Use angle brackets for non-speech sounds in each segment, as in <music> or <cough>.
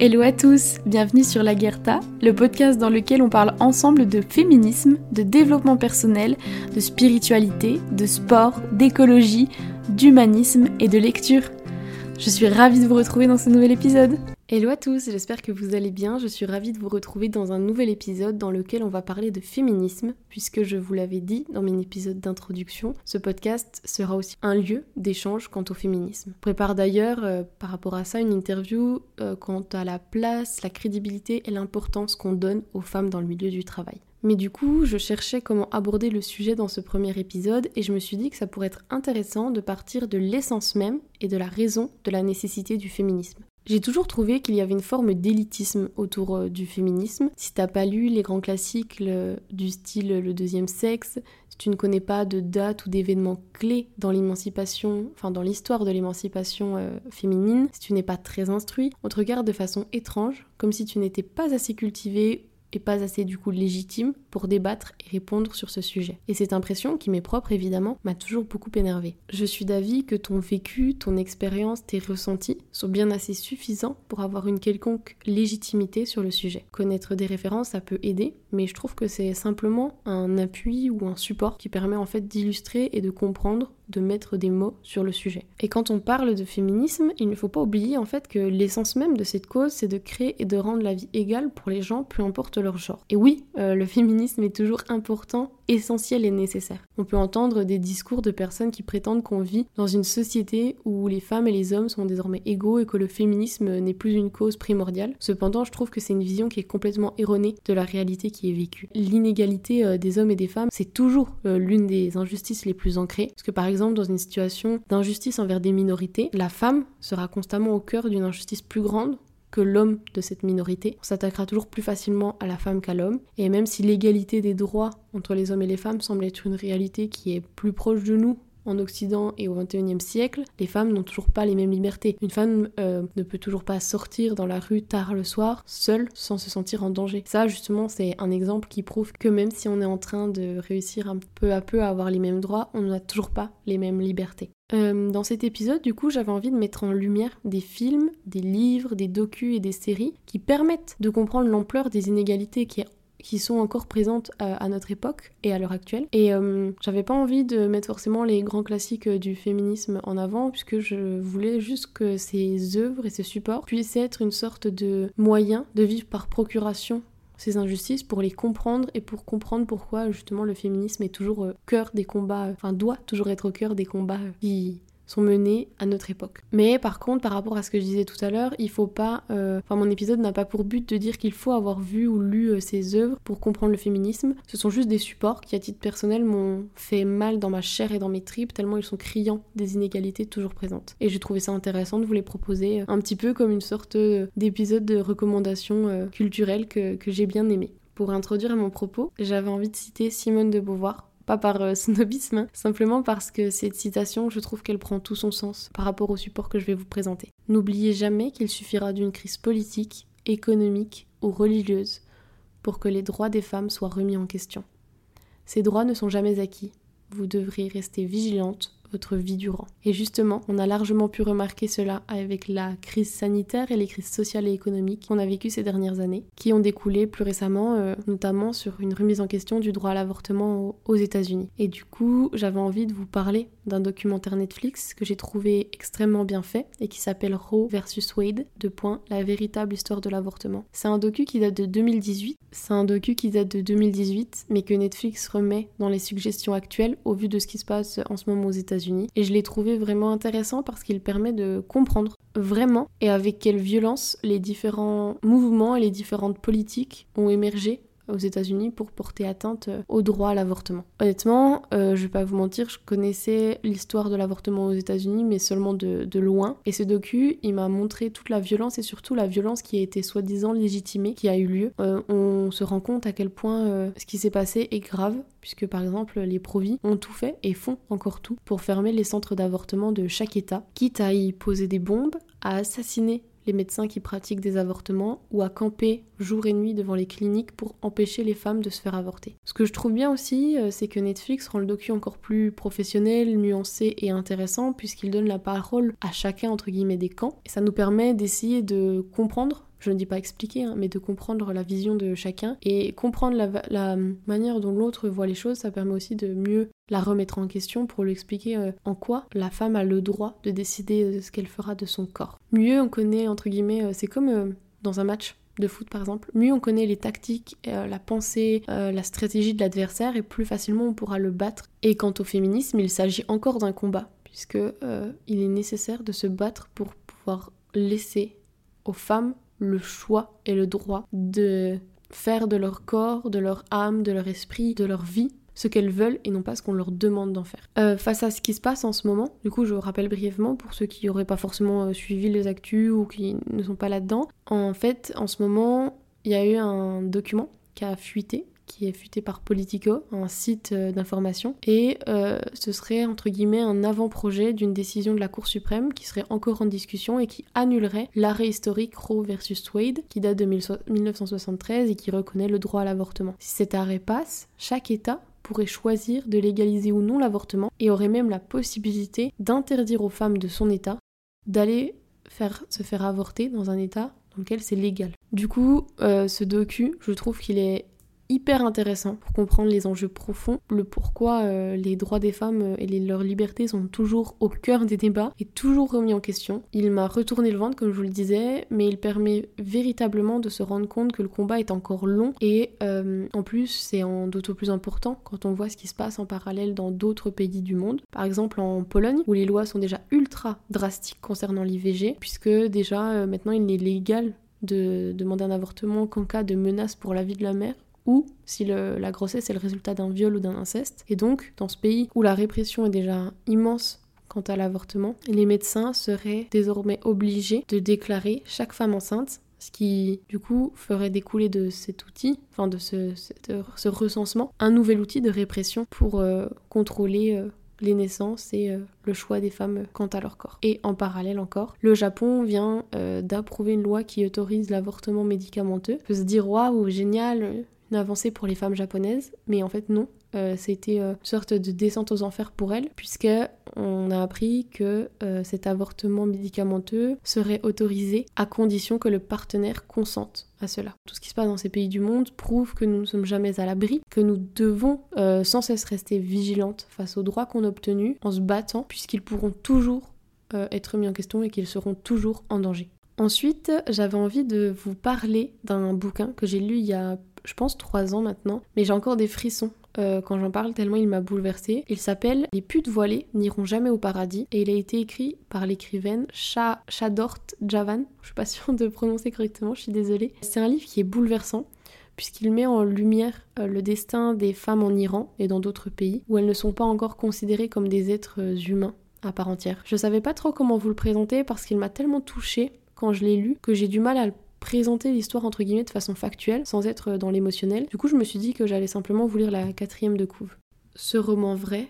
Hello à tous, bienvenue sur La Guerta, le podcast dans lequel on parle ensemble de féminisme, de développement personnel, de spiritualité, de sport, d'écologie, d'humanisme et de lecture. Je suis ravie de vous retrouver dans ce nouvel épisode. Hello à tous, j'espère que vous allez bien. Je suis ravie de vous retrouver dans un nouvel épisode dans lequel on va parler de féminisme, puisque je vous l'avais dit dans mon épisode d'introduction, ce podcast sera aussi un lieu d'échange quant au féminisme. Je prépare d'ailleurs euh, par rapport à ça une interview euh, quant à la place, la crédibilité et l'importance qu'on donne aux femmes dans le milieu du travail. Mais du coup, je cherchais comment aborder le sujet dans ce premier épisode et je me suis dit que ça pourrait être intéressant de partir de l'essence même et de la raison de la nécessité du féminisme. J'ai toujours trouvé qu'il y avait une forme d'élitisme autour euh, du féminisme. Si t'as pas lu les grands classiques du style Le deuxième sexe, si tu ne connais pas de date ou d'événements clés dans l'émancipation, enfin dans l'histoire de l'émancipation euh, féminine, si tu n'es pas très instruit, on te regarde de façon étrange, comme si tu n'étais pas assez cultivé et pas assez du coup légitime pour débattre et répondre sur ce sujet. Et cette impression, qui m'est propre évidemment, m'a toujours beaucoup énervée. Je suis d'avis que ton vécu, ton expérience, tes ressentis sont bien assez suffisants pour avoir une quelconque légitimité sur le sujet. Connaître des références, ça peut aider, mais je trouve que c'est simplement un appui ou un support qui permet en fait d'illustrer et de comprendre de mettre des mots sur le sujet. Et quand on parle de féminisme, il ne faut pas oublier en fait que l'essence même de cette cause, c'est de créer et de rendre la vie égale pour les gens, peu importe leur genre. Et oui, euh, le <laughs> féminisme est toujours important essentiel et nécessaire. On peut entendre des discours de personnes qui prétendent qu'on vit dans une société où les femmes et les hommes sont désormais égaux et que le féminisme n'est plus une cause primordiale. Cependant, je trouve que c'est une vision qui est complètement erronée de la réalité qui est vécue. L'inégalité euh, des hommes et des femmes, c'est toujours euh, l'une des injustices les plus ancrées. Parce que par exemple, dans une situation d'injustice envers des minorités, la femme sera constamment au cœur d'une injustice plus grande l'homme de cette minorité. On s'attaquera toujours plus facilement à la femme qu'à l'homme. Et même si l'égalité des droits entre les hommes et les femmes semble être une réalité qui est plus proche de nous en Occident et au XXIe siècle, les femmes n'ont toujours pas les mêmes libertés. Une femme euh, ne peut toujours pas sortir dans la rue tard le soir, seule, sans se sentir en danger. Ça, justement, c'est un exemple qui prouve que même si on est en train de réussir un peu à peu à avoir les mêmes droits, on n'a toujours pas les mêmes libertés. Euh, dans cet épisode, du coup, j'avais envie de mettre en lumière des films, des livres, des docus et des séries qui permettent de comprendre l'ampleur des inégalités qui sont encore présentes à, notre époque et à l'heure actuelle. Et euh, j'avais pas envie de mettre forcément les grands classiques euh, du féminisme en avant, puisque je voulais juste que ces œuvres et ces supports puissent être une sorte de moyen de vivre par procuration ces injustices pour les comprendre et pour comprendre pourquoi justement le féminisme est toujours au cœur des combats, enfin doit toujours être au cœur des combats qui sont menées à notre époque. Mais par contre, par rapport à ce que je disais tout à l'heure, il faut pas. Euh, enfin, mon épisode n'a pas pour but de dire qu'il faut avoir vu ou lu euh, ces œuvres pour comprendre le féminisme. Ce sont juste des supports qui, à titre personnel, m'ont fait mal dans ma chair et dans mes tripes, tellement ils sont criants des inégalités toujours présentes. Et j'ai trouvé ça intéressant de vous les proposer euh, un petit peu comme une sorte d'épisode de recommandation culturelle que, que j'ai bien aimé. Pour introduire mon propos, j'avais envie de citer Simone de Beauvoir pas par euh, <laughs> snobisme, hein. simplement parce que cette citation, je trouve qu'elle prend tout son sens par rapport au support que je vais vous présenter. N'oubliez jamais qu'il suffira d'une crise politique, économique ou religieuse pour que les droits des femmes soient remis en question. Ces droits ne sont jamais acquis. Vous devrez rester vigilante vie durant. Et justement, on a largement pu remarquer cela avec la crise sanitaire et les crises sociales et économiques qu'on a vécues ces dernières années, qui ont découlé plus récemment, euh, notamment sur une remise en question du droit à l'avortement aux États-Unis. Et du coup, j'avais envie de vous parler d'un documentaire Netflix que j'ai trouvé extrêmement bien fait et qui s'appelle Roe versus Wade, de point, la véritable histoire de l'avortement. C'est un docu qui date de 2018. C'est un docu qui date de 2018, mais que Netflix remet dans les suggestions actuelles au vu de ce qui se passe en ce moment aux États-Unis et je l'ai trouvé vraiment intéressant parce qu'il permet de comprendre vraiment et avec quelle violence les différents mouvements et les différentes politiques ont émergé aux États-Unis pour porter atteinte euh, au droit à l'avortement. Honnêtement, euh, je vais pas vous mentir, je connaissais l'histoire de l'avortement aux États-Unis, mais seulement de, loin. Et ce docu, il m'a montré toute la violence et surtout la violence qui a été soi-disant légitimée, qui a eu lieu. Euh, on se rend compte à quel point ce qui s'est passé est grave, puisque par exemple les provis ont tout fait et font encore tout pour fermer les centres d'avortement de chaque État, quitte à y poser des bombes, à assassiner les médecins qui pratiquent des avortements ou à camper jour et nuit devant les cliniques pour empêcher les femmes de se faire avorter. Ce que je trouve bien aussi, euh, c'est que Netflix rend le docu encore plus professionnel, nuancé et intéressant puisqu'il donne la parole à chacun entre guillemets des camps et ça nous permet d'essayer de comprendre je ne dis pas expliquer, hein, mais de comprendre la vision de chacun et comprendre la, manière dont l'autre voit les choses, ça permet aussi de mieux la remettre en question pour lui expliquer euh, en quoi la femme a le droit de décider de ce qu'elle fera de son corps. Mieux on connaît, entre guillemets, c'est comme dans un match de foot par exemple, mieux on connaît les tactiques, euh, la pensée, euh, la stratégie de l'adversaire et plus facilement on pourra le battre. Et quant au féminisme, il s'agit encore d'un combat, puisque euh, il est nécessaire de se battre pour pouvoir laisser aux femmes le choix et le droit de faire de leur corps, de leur âme, de leur esprit, de leur vie ce qu'elles veulent et non pas ce qu'on leur demande d'en faire. Euh, face à ce qui se passe en ce moment, du coup je rappelle brièvement pour ceux qui n'auraient pas forcément euh, suivi les actus ou qui ne sont pas là-dedans, en fait en ce moment il y a eu un document qui a fuité qui est fuité par Politico, un site euh, d'information, et ce serait entre guillemets un avant-projet d'une décision de la Cour suprême qui serait encore en discussion et qui annulerait l'arrêt historique Roe versus Wade, qui date de 1973 et qui reconnaît le droit à l'avortement. Si cet arrêt passe, chaque État pourrait choisir de légaliser ou non l'avortement et aurait même la possibilité d'interdire aux femmes de son état d'aller faire, se faire avorter dans un état dans lequel c'est légal. Du coup, euh, ce docu, je trouve qu'il est hyper intéressant pour comprendre les enjeux profonds, le pourquoi euh, les droits des femmes euh, et leurs libertés sont toujours au cœur des débats et toujours remis en question. Il m'a retourné le ventre comme je vous le disais, mais il permet véritablement de se rendre compte que le combat est encore long et euh, en plus c'est d'autant plus important quand on voit ce qui se passe en parallèle dans d'autres pays du monde. Par exemple en Pologne où les lois sont déjà ultra drastiques concernant l'IVG puisque déjà maintenant il est légal de demander un avortement qu'en cas de menace pour la vie de la mère ou si la grossesse est le résultat d'un viol ou d'un inceste. Et donc, dans ce pays où la répression est déjà immense quant à l'avortement, les médecins seraient désormais obligés de déclarer chaque femme enceinte ce qui du coup ferait découler de cet outil, enfin de ce, recensement, un nouvel outil de répression pour euh, contrôler euh, les naissances et euh, le choix des femmes quant à leur corps. Et en parallèle encore, le Japon vient d'approuver une loi qui autorise l'avortement médicamenteux. On se dire waouh, génial, une avancée pour les femmes japonaises, mais en fait non. Euh, C'était euh, une sorte de descente aux enfers pour elles, puisque on a appris que euh, cet avortement médicamenteux serait autorisé à condition que le partenaire consente à cela. Tout ce qui se passe dans ces pays du monde prouve que nous ne sommes jamais à l'abri, que nous devons sans cesse rester vigilantes face aux droits qu'on a obtenus en se battant, puisqu'ils pourront toujours être mis en question et qu'ils seront toujours en danger. Ensuite, j'avais envie de vous parler d'un bouquin que j'ai lu il y a je pense, trois ans maintenant, mais j'ai encore des frissons euh, quand j'en parle tellement il m'a bouleversée. Il s'appelle Les putes voilées n'iront jamais au paradis et il a été écrit par l'écrivaine Shadort Javan. Je suis pas sûre de prononcer correctement, je suis désolée. C'est un livre qui est bouleversant puisqu'il met en lumière euh, le destin des femmes en Iran et dans d'autres pays où elles ne sont pas encore considérées comme des êtres euh, humains à part entière. Je savais pas trop comment vous le présenter parce qu'il m'a tellement touchée quand je l'ai lu que j'ai du mal à le présenter l'histoire entre guillemets de façon factuelle, sans être dans l'émotionnel. Du coup, je me suis dit que j'allais simplement vous lire la quatrième de couve. Ce roman vrai,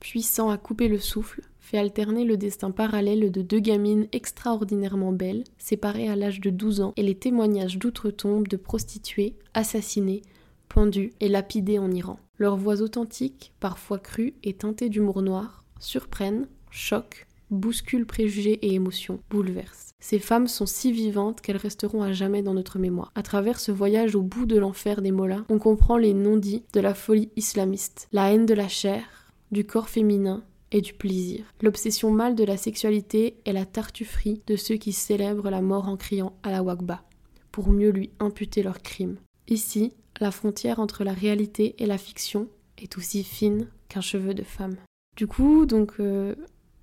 puissant à couper le souffle, fait alterner le destin parallèle de deux gamines extraordinairement belles, séparées à l'âge de 12 ans, et les témoignages d'outre-tombe de prostituées, assassinées, pendues et lapidées en Iran. Leurs voix authentiques, parfois crues et teintées d'humour noir, surprennent, choquent, bousculent préjugés et émotions, bouleversent. Ces femmes sont si vivantes qu'elles resteront à jamais dans notre mémoire. À travers ce voyage au bout de l'enfer des mollahs, on comprend les non-dits de la folie islamiste, la haine de la chair, du corps féminin et du plaisir, l'obsession mâle de la sexualité et la tartufferie de ceux qui célèbrent la mort en criant à la Wakba, pour mieux lui imputer leurs crimes. Ici, la frontière entre la réalité et la fiction est aussi fine qu'un cheveu de femme. Du coup, donc, euh,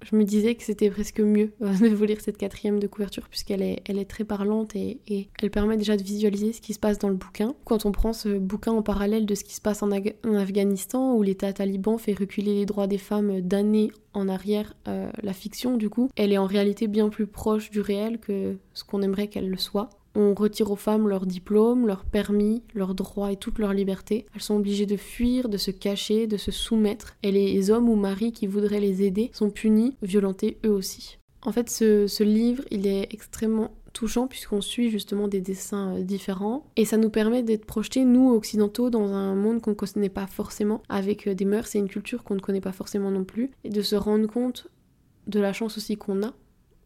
je me disais que c'était presque mieux <laughs> de vous lire cette quatrième de couverture puisqu'elle est, elle est très parlante et, elle permet déjà de visualiser ce qui se passe dans le bouquin. Quand on prend ce bouquin en parallèle de ce qui se passe en, Afghanistan où l'État taliban fait reculer les droits des femmes d'années en arrière, euh, la fiction du coup, elle est en réalité bien plus proche du réel que ce qu'on aimerait qu'elle le soit. On retire aux femmes leur diplôme, leur permis, leurs droits et toute leur liberté. Elles sont obligées de fuir, de se cacher, de se soumettre. Et les hommes ou maris qui voudraient les aider sont punis, violentés eux aussi. En fait, ce, livre, il est extrêmement touchant puisqu'on suit justement des dessins euh, différents et ça nous permet d'être projetés, nous occidentaux, dans un monde qu'on ne connaît pas forcément, avec euh, des mœurs et une culture qu'on ne connaît pas forcément non plus, et de se rendre compte de la chance aussi qu'on a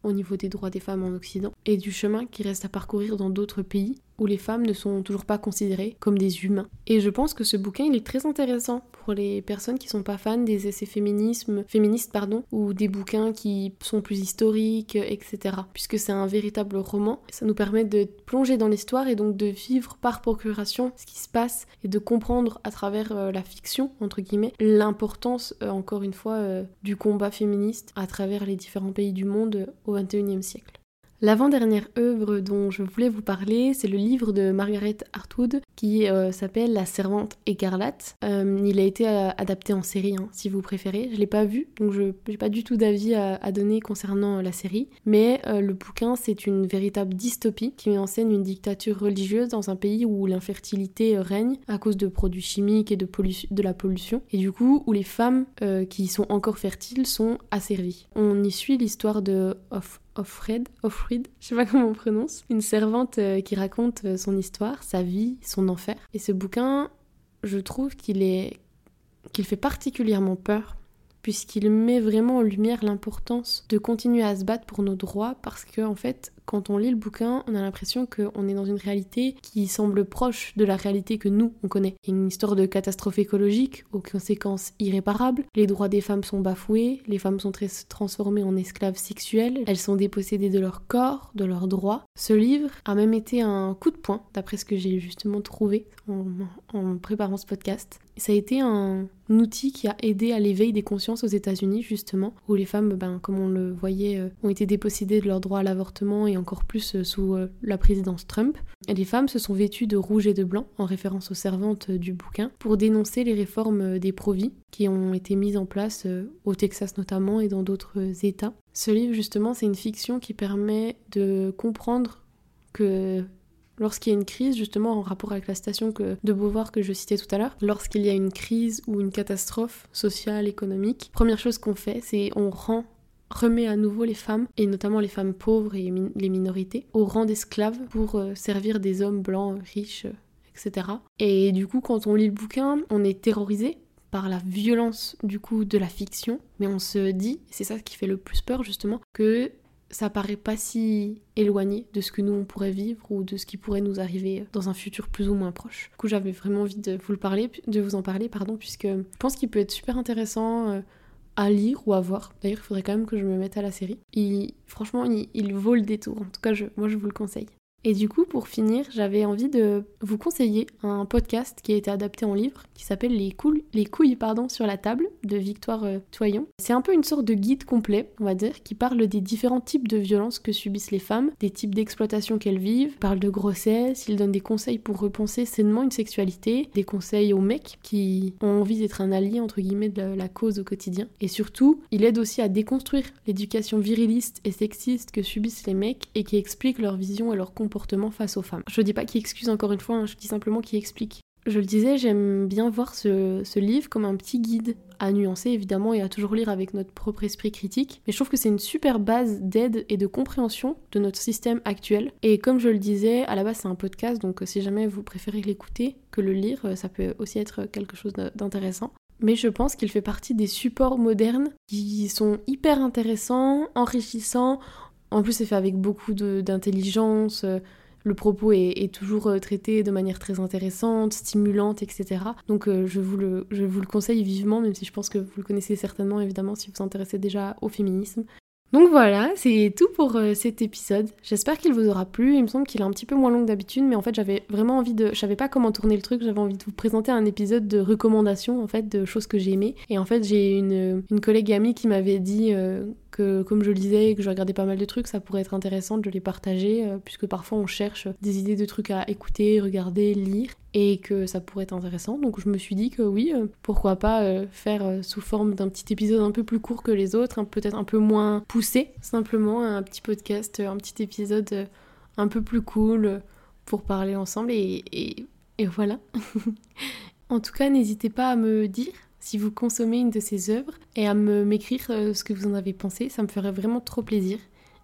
au niveau des droits des femmes en Occident et du chemin qui reste à parcourir dans d'autres pays où les femmes ne sont toujours pas considérées comme des humains. Et je pense que ce bouquin, il est très intéressant pour les personnes qui sont pas fans des essais féminisme, féministes pardon, ou des bouquins qui sont plus historiques, etc. Puisque c'est un véritable roman, ça nous permet de plonger dans l'histoire et donc de vivre par procuration ce qui se passe et de comprendre à travers euh, la fiction, entre guillemets, l'importance, euh, encore une fois, euh, du combat féministe à travers les différents pays du monde au XXIe siècle. L'avant-dernière œuvre dont je voulais vous parler, c'est le livre de Margaret Atwood qui euh, s'appelle La Servante écarlate. Euh, il a été euh, adapté en série, hein, si vous préférez. Je l'ai pas vu, donc je n'ai pas du tout d'avis à, donner concernant la série. Mais le bouquin, c'est une véritable dystopie qui met en scène une dictature religieuse dans un pays où l'infertilité règne à cause de produits chimiques et de, la pollution. Et du coup, où les femmes qui sont encore fertiles sont asservies. On y suit l'histoire de Offred, Offred, je sais pas comment on prononce, une servante euh, qui raconte euh, son histoire, sa vie, son enfer. Et ce bouquin, je trouve qu'il est qu'il fait particulièrement peur puisqu'il met vraiment en lumière l'importance de continuer à se battre pour nos droits parce que en fait quand on lit le bouquin, on a l'impression qu'on est dans une réalité qui semble proche de la réalité que nous, on connaît. Une histoire de catastrophe écologique aux conséquences irréparables. Les droits des femmes sont bafoués, les femmes sont transformées en esclaves sexuelles, elles sont dépossédées de leur corps, de leurs droits. Ce livre a même été un coup de poing, d'après ce que j'ai justement trouvé en, en préparant ce podcast. Ça a été un outil qui a aidé à l'éveil des consciences aux États-Unis, justement, où les femmes, ben, comme on le voyait, euh, ont été dépossédées de leur droit à l'avortement et encore plus euh, sous euh, la présidence Trump. Les femmes se sont vêtues de rouge et de blanc, en référence aux servantes du bouquin, pour dénoncer les réformes des pro-vie qui ont été mises en place au Texas notamment et dans d'autres États. Ce livre, justement, c'est une fiction qui permet de comprendre que lorsqu'il y a une crise, justement en rapport avec la station que, de Beauvoir que je citais tout à l'heure, lorsqu'il y a une crise ou une catastrophe sociale, économique, première chose qu'on fait, c'est on rend remet à nouveau les femmes, et notamment les femmes pauvres et les minorités, au rang d'esclaves pour euh, servir des hommes blancs, riches, etc. Et du coup, quand on lit le bouquin, on est terrorisé par la violence du coup de la fiction, mais on se dit, c'est ça qui fait le plus peur justement, que ça paraît pas si éloigné de ce que nous on pourrait vivre ou de ce qui pourrait nous arriver dans un futur plus ou moins proche. Du coup, j'avais vraiment envie de vous le parler, de vous en parler, pardon, puisque je pense qu'il peut être super intéressant euh, à lire ou à voir. D'ailleurs, il faudrait quand même que je me mette à la série. Il, franchement, il, il vaut le détour. En tout cas, je, moi, je vous le conseille. Et du coup, pour finir, j'avais envie de vous conseiller un podcast qui a été adapté en livre, qui s'appelle Les, les couilles sur la table de Victoire euh, Toyon. C'est un peu une sorte de guide complet, on va dire, qui parle des différents types de violences que subissent les femmes, des types d'exploitation qu'elles vivent, parle de grossesse, il donne des conseils pour repenser sainement une sexualité, des conseils aux mecs qui ont envie d'être un allié entre guillemets de la cause au quotidien. Et surtout, il aide aussi à déconstruire l'éducation viriliste et sexiste que subissent les mecs et qui explique leur vision et leur comportement face aux femmes. Je dis pas qu'il excuse encore une fois, hein, je dis simplement qu'il explique. Je le disais, j'aime bien voir ce, livre comme un petit guide à nuancer évidemment et à toujours lire avec notre propre esprit critique. Mais je trouve que c'est une super base d'aide et de compréhension de notre système actuel. Et comme je le disais, à la base c'est un podcast, donc euh, si jamais vous préférez l'écouter que le lire, euh, ça peut aussi être quelque chose d'intéressant. Mais je pense qu'il fait partie des supports modernes qui sont hyper intéressants, enrichissants. En plus, c'est fait avec beaucoup d'intelligence. Euh, le propos est, toujours euh, traité de manière très intéressante, stimulante, etc. Donc euh, je, vous le, conseille vivement, même si je pense que vous le connaissez certainement, évidemment, si vous vous intéressez déjà au féminisme. Donc voilà, c'est tout pour cet épisode. J'espère qu'il vous aura plu. Il me semble qu'il est un petit peu moins long que d'habitude, mais en fait j'avais vraiment envie de... Je savais pas comment tourner le truc, j'avais envie de vous présenter un épisode de recommandations, en fait, de choses que j'ai aimées. Et en fait j'ai une, une collègue amie qui m'avait dit que comme je le disais que je regardais pas mal de trucs, ça pourrait être intéressant de les partager, euh, puisque parfois on cherche des idées de trucs à écouter, regarder, lire, et que ça pourrait être intéressant. Donc je me suis dit que oui, euh, pourquoi pas euh, faire sous forme d'un petit épisode un peu plus court que les autres, peut-être un peu moins poussé, simplement un petit podcast, un petit épisode un peu plus cool pour parler ensemble, et, et, et voilà. <laughs> en tout cas, n'hésitez pas à me dire si vous consommez une de ces œuvres et à me m'écrire euh, ce que vous en avez pensé, ça me ferait vraiment trop plaisir.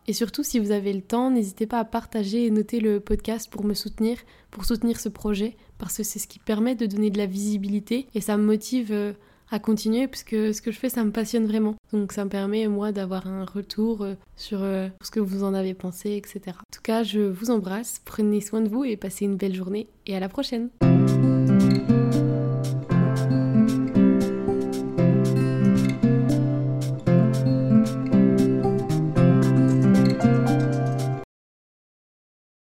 Et surtout, si vous avez le temps, n'hésitez pas à partager et noter le podcast pour me soutenir, pour soutenir ce projet, parce que c'est ce qui permet de donner de la visibilité et ça me motive euh, à continuer puisque ce que je fais, ça me passionne vraiment. Donc ça me permet, moi, d'avoir un retour euh, sur ce que vous en avez pensé, etc. En tout cas, je vous embrasse, prenez soin de vous et passez une belle journée et à la prochaine.